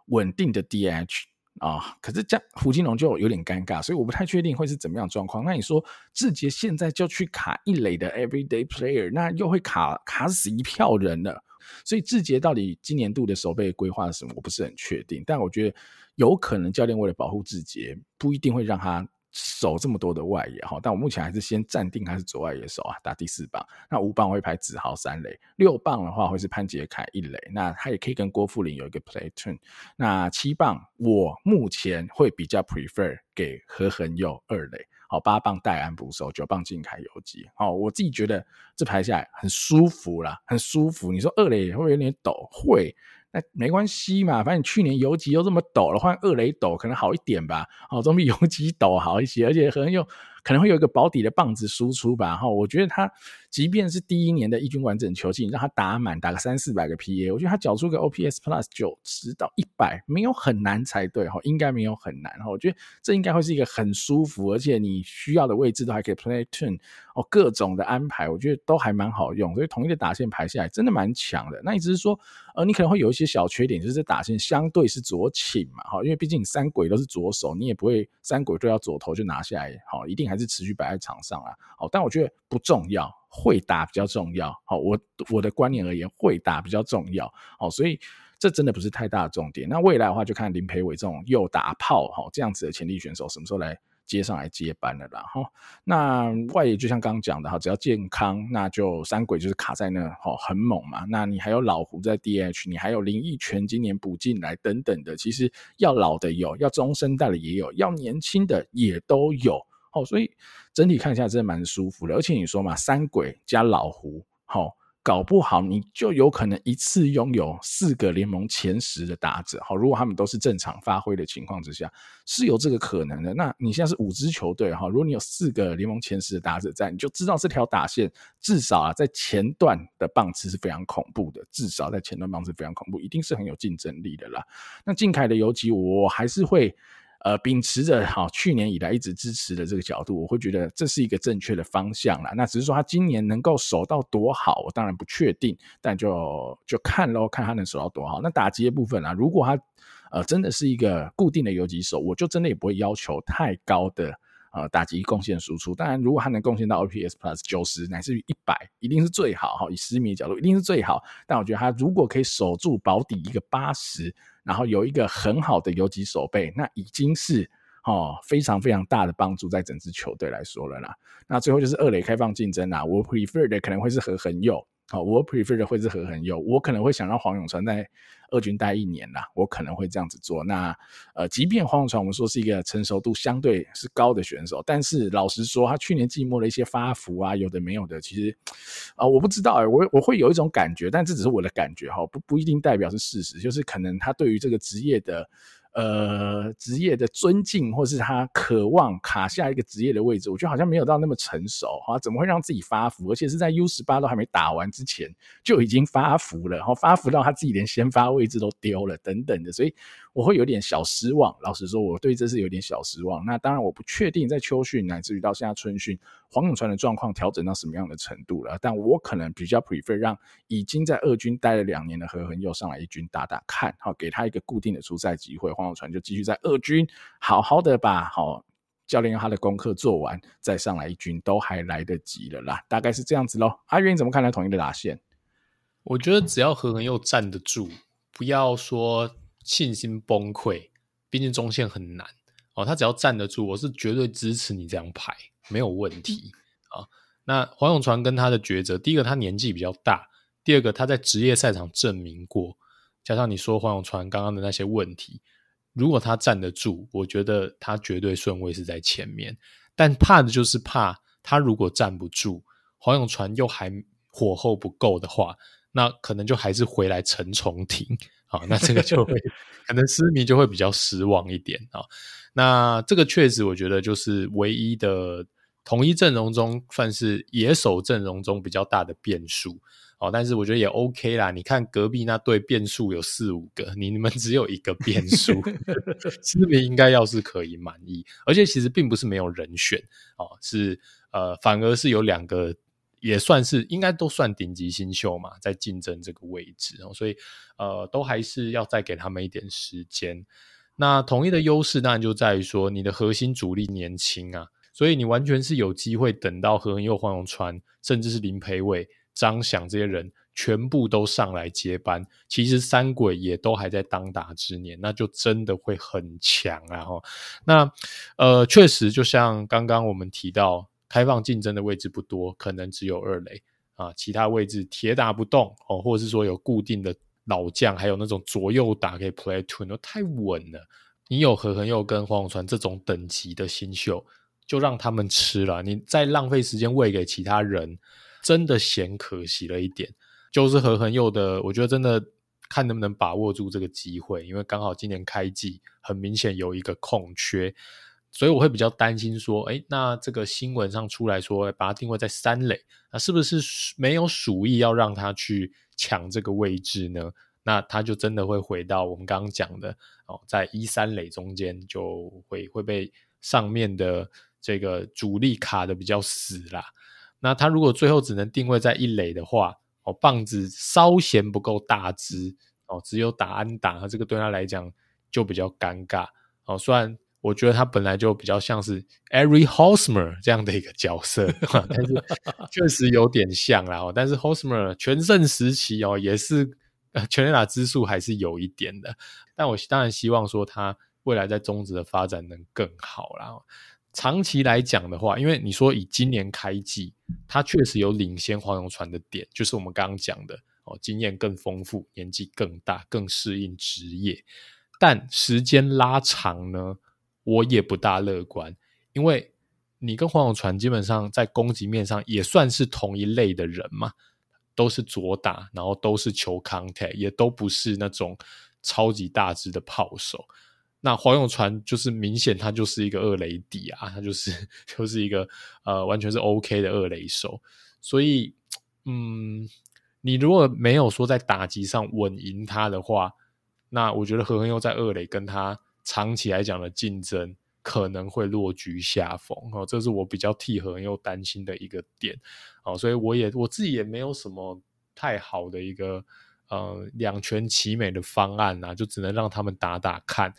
[SPEAKER 1] 稳定的 DH 啊？可是这样胡金龙就有点尴尬，所以我不太确定会是怎么样状况。那你说志杰现在就去卡一垒的 everyday player，那又会卡卡死一票人了。所以志杰到底今年度的守备规划是什么？我不是很确定。但我觉得有可能教练为了保护志杰，不一定会让他。守这么多的外野哈，但我目前还是先暂定他是左外野手啊，打第四棒。那五棒会排子豪三垒，六棒的话会是潘杰凯一垒，那他也可以跟郭富林有一个 play turn。那七棒我目前会比较 prefer 给何恒佑二垒，好，八棒戴安捕手，九棒金凯游击。好，我自己觉得这排下来很舒服啦，很舒服。你说二垒会不会有点抖？会。那没关系嘛，反正去年游击又这么抖了，换二雷抖可能好一点吧，哦，总比游击抖好一些，而且可能又。可能会有一个保底的棒子输出吧，哈，我觉得他即便是第一年的一军完整球季，你让他打满打个三四百个 PA，我觉得他缴出个 OPS Plus 九十到一百没有很难才对，哈，应该没有很难，哈，我觉得这应该会是一个很舒服，而且你需要的位置都还可以 play turn 哦，各种的安排，我觉得都还蛮好用，所以统一的打线排下来真的蛮强的。那你只是说，呃，你可能会有一些小缺点，就是打线相对是左倾嘛，哈，因为毕竟三鬼都是左手，你也不会三鬼都要左投就拿下来，好，一定。还是持续摆在场上啊，好，但我觉得不重要，会打比较重要，好，我我的观念而言，会打比较重要，好，所以这真的不是太大的重点。那未来的话，就看林培伟这种右打炮，哈，这样子的潜力选手什么时候来接上来接班了啦。哈，那外野就像刚刚讲的哈，只要健康，那就三鬼就是卡在那哈，很猛嘛。那你还有老胡在 DH，你还有林益全今年补进来等等的，其实要老的有，要中生代的也有，要年轻的也都有。哦，所以整体看起来真的蛮舒服的。而且你说嘛，三鬼加老胡，好。搞不好你就有可能一次拥有四个联盟前十的打者，好，如果他们都是正常发挥的情况之下，是有这个可能的。那你现在是五支球队哈，如果你有四个联盟前十的打者在，你就知道这条打线至少啊在前段的棒次是非常恐怖的，至少在前段棒次非常恐怖，一定是很有竞争力的啦。那靖凯的游击，我还是会。呃，秉持着好去年以来一直支持的这个角度，我会觉得这是一个正确的方向啦。那只是说他今年能够守到多好，我当然不确定，但就就看喽，看他能守到多好。那打击的部分啊，如果他呃真的是一个固定的游击手，我就真的也不会要求太高的呃打击贡献输出。当然，如果他能贡献到 OPS Plus 九十乃至于一百，一定是最好哈。以十米的角度，一定是最好。但我觉得他如果可以守住保底一个八十。然后有一个很好的游击守备，那已经是哦非常非常大的帮助，在整支球队来说了啦。那最后就是二垒开放竞争啦，我 prefer 的可能会是和恒佑，好，我 prefer 的会是何恒佑，我可能会想让黄永传在二军待一年啦，我可能会这样子做。那呃，即便黄永传我们说是一个成熟度相对是高的选手，但是老实说，他去年季末的一些发福啊，有的没有的，其实啊、我不知道哎、我我会有一种感觉，但这只是我的感觉哈，不不一定代表是事实，就是可能他对于这个职业的。呃，职业的尊敬，或是他渴望卡下一个职业的位置，我觉得好像没有到那么成熟哈，怎么会让自己发福？而且是在 U 十八都还没打完之前就已经发福了，然后发福到他自己连先发位置都丢了等等的，所以。我会有点小失望，老实说，我对这是有点小失望。那当然，我不确定在秋训乃至于到现在春训，黄永传的状况调整到什么样的程度了。但我可能比较 prefer 让已经在二军待了两年的何恒佑上来一军打打看，好，给他一个固定的出赛机会。黄永传就继续在二军好好的把好教练用他的功课做完，再上来一军都还来得及了啦。大概是这样子喽。阿元你怎么看待统一的打线？
[SPEAKER 2] 我觉得只要何恒佑站得住，不要说。信心崩溃，毕竟中线很难哦。他只要站得住，我是绝对支持你这样排，没有问题啊。那黄永传跟他的抉择，第一个他年纪比较大，第二个他在职业赛场证明过，加上你说黄永传刚刚的那些问题，如果他站得住，我觉得他绝对顺位是在前面。但怕的就是怕他如果站不住，黄永传又还火候不够的话，那可能就还是回来陈重廷。好，那这个就会 可能狮迷就会比较失望一点啊。那这个确实，我觉得就是唯一的统一阵容中，算是野手阵容中比较大的变数。哦，但是我觉得也 OK 啦。你看隔壁那队变数有四五个，你你们只有一个变数，狮迷应该要是可以满意。而且其实并不是没有人选哦，是呃，反而是有两个。也算是应该都算顶级新秀嘛，在竞争这个位置哦，所以呃，都还是要再给他们一点时间。那统一的优势当然就在于说，你的核心主力年轻啊，所以你完全是有机会等到何恒佑、黄永川，甚至是林培伟、张翔这些人全部都上来接班，其实三鬼也都还在当打之年，那就真的会很强啊！哈，那呃，确实就像刚刚我们提到。开放竞争的位置不多，可能只有二垒啊，其他位置铁打不动哦，或者是说有固定的老将，还有那种左右打可以 playtoon 都太稳了。你有何恒佑跟黄永川这种等级的新秀，就让他们吃了，你再浪费时间喂给其他人，真的嫌可惜了一点。就是何恒佑的，我觉得真的看能不能把握住这个机会，因为刚好今年开季很明显有一个空缺。所以我会比较担心说，哎，那这个新闻上出来说，把它定位在三垒，那是不是没有鼠意要让他去抢这个位置呢？那他就真的会回到我们刚刚讲的哦，在一三垒中间就会会被上面的这个主力卡得比较死啦。那他如果最后只能定位在一垒的话，哦，棒子稍嫌不够大只哦，只有打安打，这个对他来讲就比较尴尬哦，虽然。我觉得他本来就比较像是 Eric Hosmer 这样的一个角色，但是确实有点像啦。但是 Hosmer 全盛时期哦，也是全垒打支数还是有一点的。但我当然希望说他未来在中职的发展能更好啦。长期来讲的话，因为你说以今年开季，他确实有领先黄永传的点，就是我们刚刚讲的哦，经验更丰富，年纪更大，更适应职业。但时间拉长呢，我也不大乐观，因为你跟黄永传基本上在攻击面上也算是同一类的人嘛，都是左打，然后都是求 contact，也都不是那种超级大只的炮手。那黄永传就是明显他就是一个二雷底啊，他就是 就是一个呃完全是 OK 的二雷手，所以嗯，你如果没有说在打击上稳赢他的话，那我觉得何恒佑在二雷跟他长期来讲的竞争可能会落居下风哦，这是我比较替何恒佑担心的一个点哦，所以我也我自己也没有什么太好的一个呃两全其美的方案、啊，就只能让他们打打看。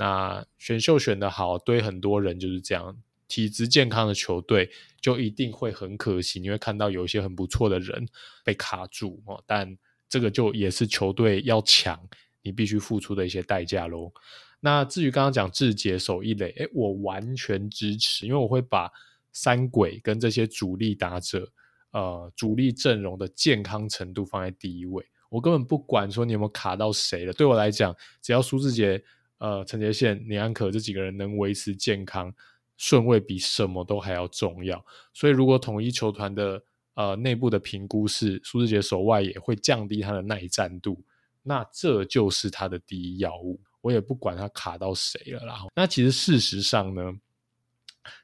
[SPEAKER 2] 那选秀选得好，对很多人就是这样。体质健康的球队就一定会很可惜，你会看到有一些很不错的人被卡住哦。但这个就也是球队要抢，你必须付出的一些代价喽。那至于刚刚讲志杰守一垒，诶，我完全支持，因为我会把三鬼跟这些主力打者，呃，主力阵容的健康程度放在第一位。我根本不管说你有没有卡到谁了，对我来讲，只要苏志杰。呃，陈杰宪、林安可这几个人能维持健康顺位，比什么都还要重要。所以，如果统一球团的呃内部的评估是苏志杰守外野会降低他的耐战度，那这就是他的第一要务。我也不管他卡到谁了啦。那其实事实上呢，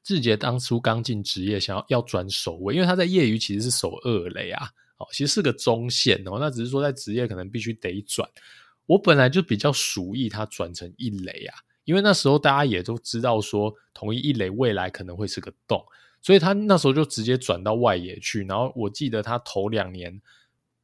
[SPEAKER 2] 志杰当初刚进职业，想要要转守卫，因为他在业余其实是守二垒啊，哦，其实是个中线哦。那只是说在职业可能必须得转。我本来就比较熟意他转成一垒啊，因为那时候大家也都知道说，统一一垒未来可能会是个洞，所以他那时候就直接转到外野去。然后我记得他头两年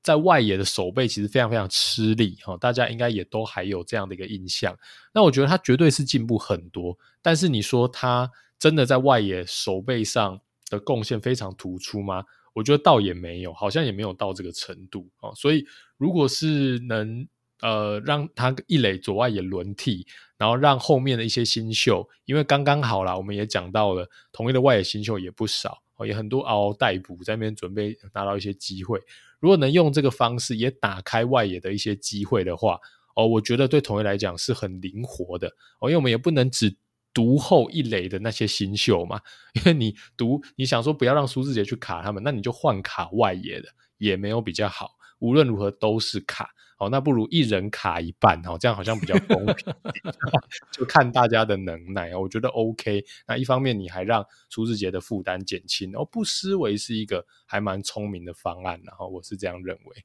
[SPEAKER 2] 在外野的守备其实非常非常吃力哈，大家应该也都还有这样的一个印象。那我觉得他绝对是进步很多，但是你说他真的在外野守备上的贡献非常突出吗？我觉得倒也没有，好像也没有到这个程度啊。所以如果是能。呃，让他一垒左外野轮替，然后让后面的一些新秀，因为刚刚好啦，我们也讲到了，统一的外野新秀也不少哦，也很多嗷嗷待哺，在那边准备拿到一些机会。如果能用这个方式也打开外野的一些机会的话，哦，我觉得对统一来讲是很灵活的哦，因为我们也不能只独厚一垒的那些新秀嘛，因为你独你想说不要让苏志杰去卡他们，那你就换卡外野的，也没有比较好。无论如何都是卡，哦，那不如一人卡一半，哦，这样好像比较公平，就看大家的能耐，我觉得 OK。那一方面你还让苏志杰的负担减轻，哦，不失为是一个还蛮聪明的方案，然后我是这样认为。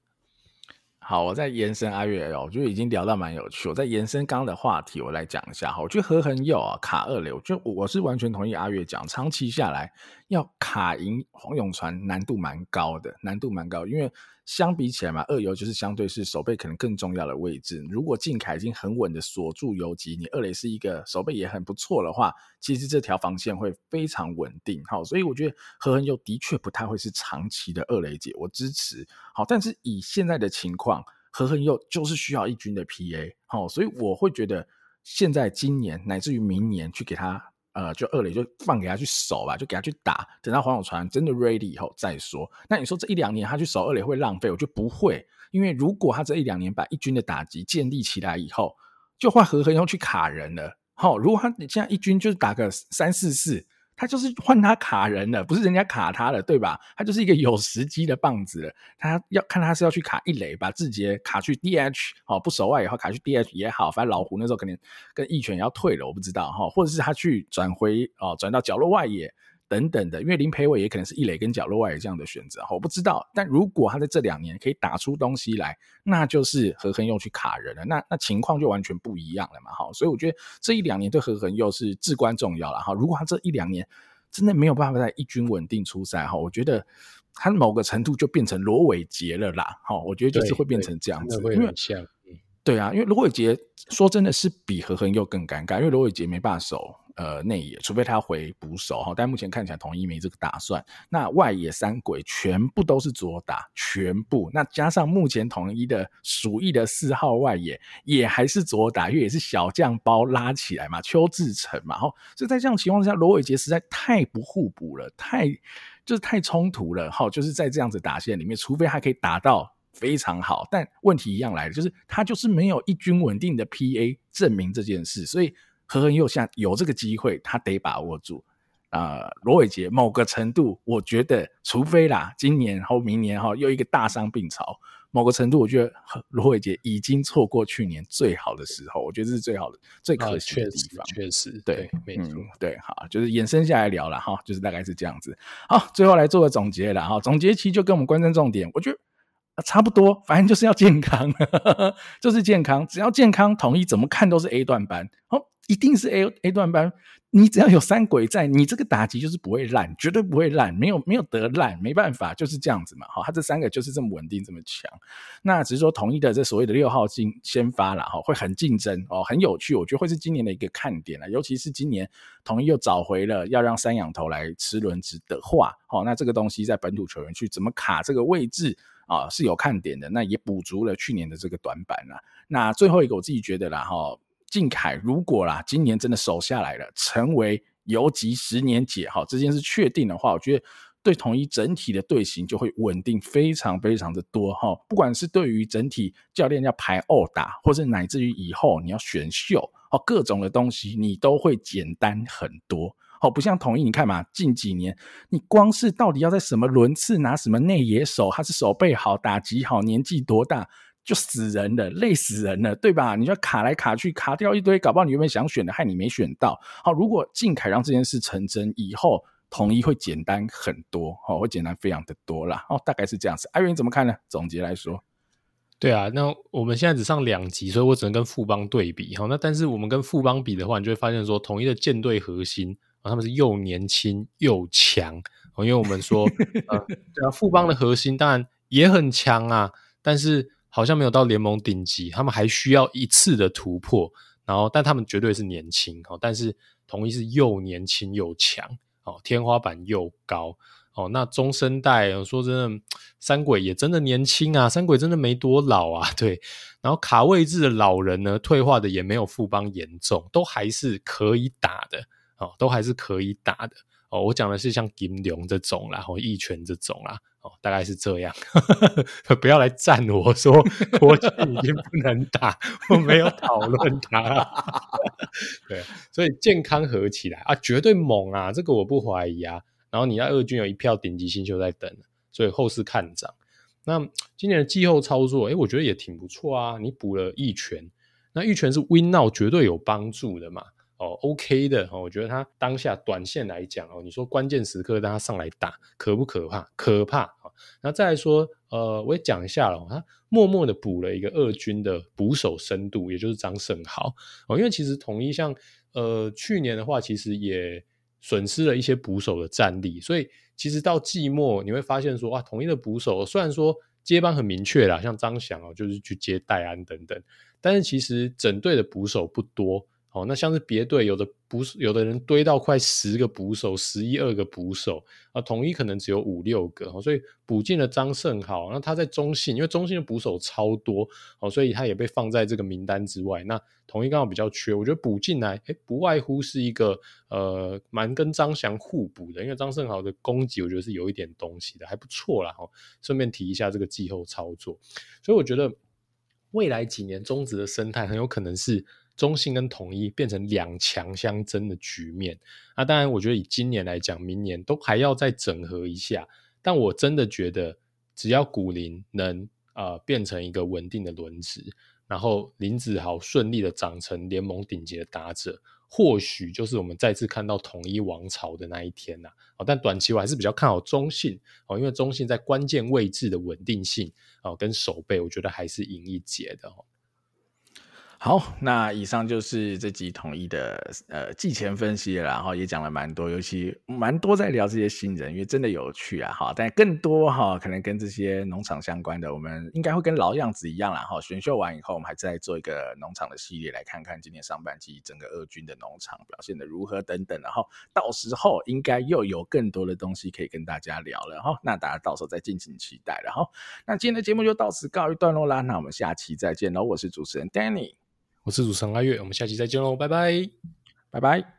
[SPEAKER 1] 好，我再延伸阿月哦，我觉得已经聊到蛮有趣。我再延伸刚刚的话题，我来讲一下哈。我觉得何恒佑啊卡二垒，我觉得我是完全同意阿月讲，长期下来要卡赢黄永传难度蛮高的，难度蛮高，因为。相比起来嘛，二游就是相对是守备可能更重要的位置。如果靖凯已经很稳的锁住游击，你二垒是一个守备也很不错的话，其实这条防线会非常稳定。好，所以我觉得何恒佑的确不太会是长期的二垒姐，我支持。好，但是以现在的情况，何恒佑就是需要一军的 PA。好，所以我会觉得现在今年乃至于明年去给他。呃，就二垒就放给他去守吧，就给他去打，等到黄永传真的 ready 以后再说。那你说这一两年他去守二垒会浪费？我就不会，因为如果他这一两年把一军的打击建立起来以后，就换何恒佑去卡人了。好，如果他你现在一军就是打个三四四。他就是换他卡人了，不是人家卡他了，对吧？他就是一个有时机的棒子。他要看他是要去卡一垒，把志杰卡去 DH，哦，不守外以后卡去 DH 也好，反正老胡那时候肯定跟一拳要退了，我不知道哈，或者是他去转回哦，转到角落外野。等等的，因为林培伟也可能是一垒跟角落外野这样的选择，我不知道。但如果他在这两年可以打出东西来，那就是何恒佑去卡人了，那那情况就完全不一样了嘛，哈。所以我觉得这一两年对何恒佑是至关重要了，哈。如果他这一两年真的没有办法在一军稳定出赛，哈，我觉得他某个程度就变成罗伟杰了啦，哈。我觉得就是会变成这样子，因为像。对啊，因为罗伟杰说真的是比何恒佑更尴尬，因为罗伟杰没办法守呃内野，除非他回捕手哈，但目前看起来统一没这个打算。那外野三鬼全部都是左打，全部，那加上目前统一的属意的四号外野也还是左打，因为也是小将包拉起来嘛，邱志成嘛，哈，所以在这样情况下，罗伟杰实在太不互补了，太就是太冲突了，哈，就是在这样子打线里面，除非他可以打到。非常好，但问题一样来了，就是他就是没有一军稳定的 PA 证明这件事，所以何恒佑下有这个机会，他得把握住。啊、呃，罗伟杰某个程度，我觉得，除非啦，今年后明年哈又一个大伤病潮，某个程度，我觉得罗伟杰已经错过去年最好的时候，我觉得这是最好的、最可惜的地方。
[SPEAKER 2] 确实，确实
[SPEAKER 1] 对，
[SPEAKER 2] 对，没错、嗯，
[SPEAKER 1] 对，好，就是延伸下来聊了哈，就是大概是这样子。好，最后来做个总结了哈，总结期就跟我们关键重点，我觉得。差不多，反正就是要健康，就是健康。只要健康，统一怎么看都是 A 段班，哦，一定是 A A 段班。你只要有三鬼在，你这个打击就是不会烂，绝对不会烂，没有没有得烂，没办法，就是这样子嘛。哈，他这三个就是这么稳定，这么强。那只是说统一的这所谓的六号进先发了哈，会很竞争哦，很有趣，我觉得会是今年的一个看点了。尤其是今年统一又找回了要让三仰头来吃轮值的话，好，那这个东西在本土球员去怎么卡这个位置？啊、是有看点的，那也补足了去年的这个短板啦。那最后一个，我自己觉得啦，哈，靖凯如果啦，今年真的守下来了，成为游击十年解，哈，这件事确定的话，我觉得对统一整体的队形就会稳定非常非常的多，哈。不管是对于整体教练要排二打，或是乃至于以后你要选秀，哦，各种的东西你都会简单很多。好，不像统一，你看嘛，近几年你光是到底要在什么轮次拿什么内野手，他是守备好、打击好、年纪多大，就死人了，累死人了，对吧？你要卡来卡去，卡掉一堆，搞不好你原本想选的，害你没选到。好，如果靖凯让这件事成真以后，统一会简单很多，好，会简单非常的多啦。哦，大概是这样子。艾伦你怎么看呢？总结来说，
[SPEAKER 2] 对啊，那我们现在只上两集，所以我只能跟富邦对比。好，那但是我们跟富邦比的话，你就会发现说，统一的舰队核心。他们是又年轻又强，因为我们说，呃，对啊，富邦的核心当然也很强啊，但是好像没有到联盟顶级，他们还需要一次的突破。然后，但他们绝对是年轻哦，但是同一是又年轻又强哦，天花板又高哦。那中生代，说真的，三鬼也真的年轻啊，三鬼真的没多老啊，对。然后卡位置的老人呢，退化的也没有富邦严重，都还是可以打的。哦，都还是可以打的哦。我讲的是像金龙这种啦，或一拳这种啦，哦，大概是这样。不要来赞我说 国庆已经不能打，我没有讨论他。对，所以健康合起来啊，绝对猛啊，这个我不怀疑啊。然后你在二军有一票顶级新秀在等，所以后市看涨。那今年的季后操作，哎，我觉得也挺不错啊。你补了一拳，那一拳是 win now 绝对有帮助的嘛。哦，OK 的哦，我觉得他当下短线来讲哦，你说关键时刻让他上来打，可不可怕？可怕啊！那再来说，呃，我也讲一下了，他默默的补了一个二军的捕手深度，也就是张胜豪哦，因为其实统一像呃去年的话，其实也损失了一些捕手的战力，所以其实到季末你会发现说，哇，统一的捕手虽然说接班很明确啦，像张翔哦，就是去接戴安等等，但是其实整队的捕手不多。哦，那像是别队有的捕手，有的人堆到快十个捕手，十一二个捕手啊，统一可能只有五六个，所以补进了张胜豪，那他在中信，因为中信的捕手超多，哦，所以他也被放在这个名单之外。那统一刚好比较缺，我觉得补进来，哎，不外乎是一个呃，蛮跟张翔互补的，因为张胜豪的攻击我觉得是有一点东西的，还不错啦。哦，顺便提一下这个季后操作，所以我觉得未来几年中职的生态很有可能是。中信跟统一变成两强相争的局面，那当然，我觉得以今年来讲，明年都还要再整合一下。但我真的觉得，只要古林能呃变成一个稳定的轮值，然后林子豪顺利的长成联盟顶级的打者，或许就是我们再次看到统一王朝的那一天呐。哦，但短期我还是比较看好中信哦，因为中信在关键位置的稳定性哦跟守备，我觉得还是赢一截的哦。
[SPEAKER 1] 好，那以上就是这集统一的呃季前分析了，然后也讲了蛮多，尤其蛮多在聊这些新人，因为真的有趣啊哈。但更多哈，可能跟这些农场相关的，我们应该会跟老样子一样啦哈。选秀完以后，我们还在做一个农场的系列，来看看今年上半季整个二军的农场表现得如何等等。然后到时候应该又有更多的东西可以跟大家聊了哈。那大家到时候再敬请期待了哈。那今天的节目就到此告一段落啦。那我们下期再见喽，我是主持人 Danny。
[SPEAKER 2] 我是主持人阿月，我们下期再见喽，拜拜，
[SPEAKER 1] 拜拜。